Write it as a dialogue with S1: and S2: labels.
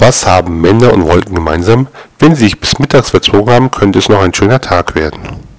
S1: Was haben Männer und Wolken gemeinsam? Wenn sie sich bis mittags verzogen haben, könnte es noch ein schöner Tag werden.